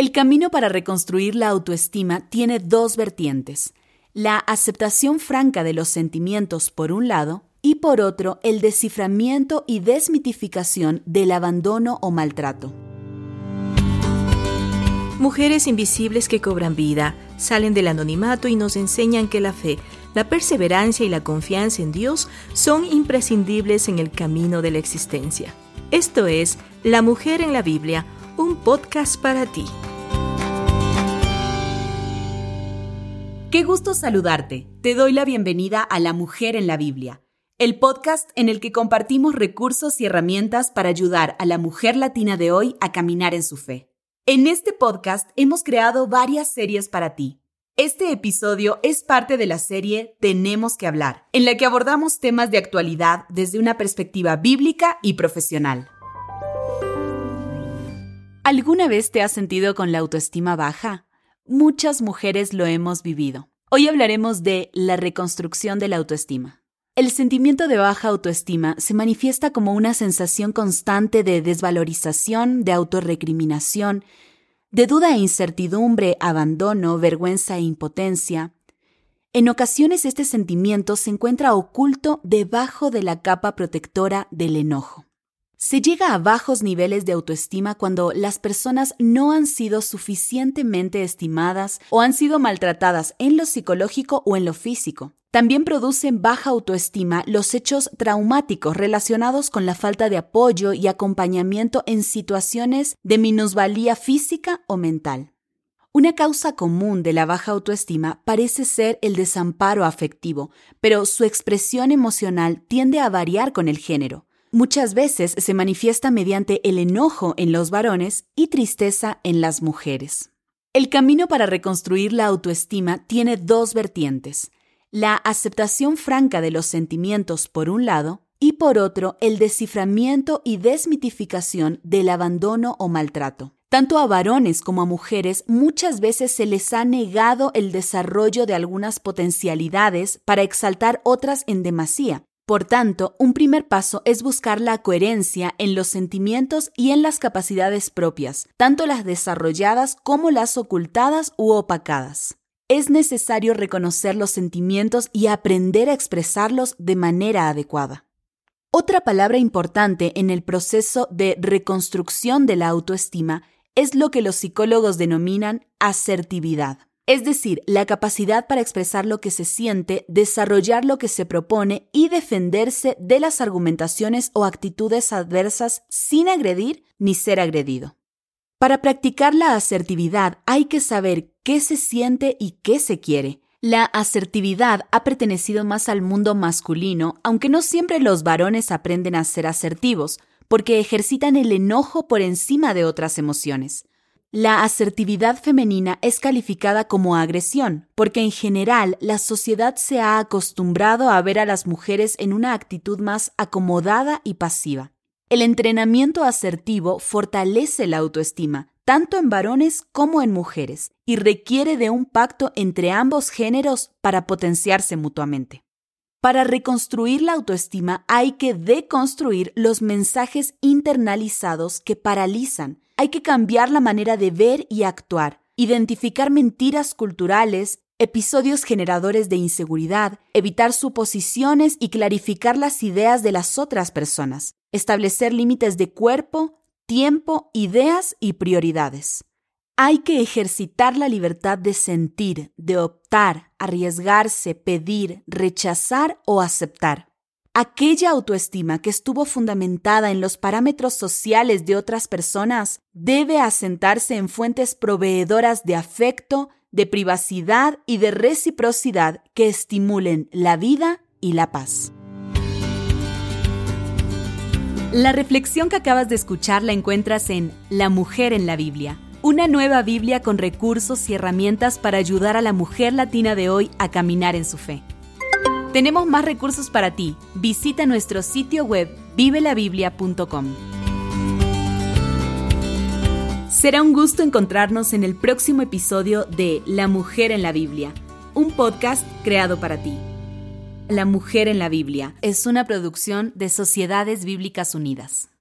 El camino para reconstruir la autoestima tiene dos vertientes. La aceptación franca de los sentimientos por un lado y por otro el desciframiento y desmitificación del abandono o maltrato. Mujeres invisibles que cobran vida, salen del anonimato y nos enseñan que la fe, la perseverancia y la confianza en Dios son imprescindibles en el camino de la existencia. Esto es La Mujer en la Biblia, un podcast para ti. Qué gusto saludarte. Te doy la bienvenida a La Mujer en la Biblia, el podcast en el que compartimos recursos y herramientas para ayudar a la mujer latina de hoy a caminar en su fe. En este podcast hemos creado varias series para ti. Este episodio es parte de la serie Tenemos que hablar, en la que abordamos temas de actualidad desde una perspectiva bíblica y profesional. ¿Alguna vez te has sentido con la autoestima baja? Muchas mujeres lo hemos vivido. Hoy hablaremos de la reconstrucción de la autoestima. El sentimiento de baja autoestima se manifiesta como una sensación constante de desvalorización, de autorrecriminación, de duda e incertidumbre, abandono, vergüenza e impotencia. En ocasiones este sentimiento se encuentra oculto debajo de la capa protectora del enojo. Se llega a bajos niveles de autoestima cuando las personas no han sido suficientemente estimadas o han sido maltratadas en lo psicológico o en lo físico. También producen baja autoestima los hechos traumáticos relacionados con la falta de apoyo y acompañamiento en situaciones de minusvalía física o mental. Una causa común de la baja autoestima parece ser el desamparo afectivo, pero su expresión emocional tiende a variar con el género. Muchas veces se manifiesta mediante el enojo en los varones y tristeza en las mujeres. El camino para reconstruir la autoestima tiene dos vertientes. La aceptación franca de los sentimientos por un lado y por otro el desciframiento y desmitificación del abandono o maltrato. Tanto a varones como a mujeres muchas veces se les ha negado el desarrollo de algunas potencialidades para exaltar otras en demasía, por tanto, un primer paso es buscar la coherencia en los sentimientos y en las capacidades propias, tanto las desarrolladas como las ocultadas u opacadas. Es necesario reconocer los sentimientos y aprender a expresarlos de manera adecuada. Otra palabra importante en el proceso de reconstrucción de la autoestima es lo que los psicólogos denominan asertividad es decir, la capacidad para expresar lo que se siente, desarrollar lo que se propone y defenderse de las argumentaciones o actitudes adversas sin agredir ni ser agredido. Para practicar la asertividad hay que saber qué se siente y qué se quiere. La asertividad ha pertenecido más al mundo masculino, aunque no siempre los varones aprenden a ser asertivos, porque ejercitan el enojo por encima de otras emociones. La asertividad femenina es calificada como agresión, porque en general la sociedad se ha acostumbrado a ver a las mujeres en una actitud más acomodada y pasiva. El entrenamiento asertivo fortalece la autoestima, tanto en varones como en mujeres, y requiere de un pacto entre ambos géneros para potenciarse mutuamente. Para reconstruir la autoestima hay que deconstruir los mensajes internalizados que paralizan, hay que cambiar la manera de ver y actuar, identificar mentiras culturales, episodios generadores de inseguridad, evitar suposiciones y clarificar las ideas de las otras personas, establecer límites de cuerpo, tiempo, ideas y prioridades. Hay que ejercitar la libertad de sentir, de optar, arriesgarse, pedir, rechazar o aceptar. Aquella autoestima que estuvo fundamentada en los parámetros sociales de otras personas debe asentarse en fuentes proveedoras de afecto, de privacidad y de reciprocidad que estimulen la vida y la paz. La reflexión que acabas de escuchar la encuentras en La mujer en la Biblia, una nueva Biblia con recursos y herramientas para ayudar a la mujer latina de hoy a caminar en su fe. Tenemos más recursos para ti. Visita nuestro sitio web vivelabiblia.com. Será un gusto encontrarnos en el próximo episodio de La Mujer en la Biblia, un podcast creado para ti. La Mujer en la Biblia es una producción de Sociedades Bíblicas Unidas.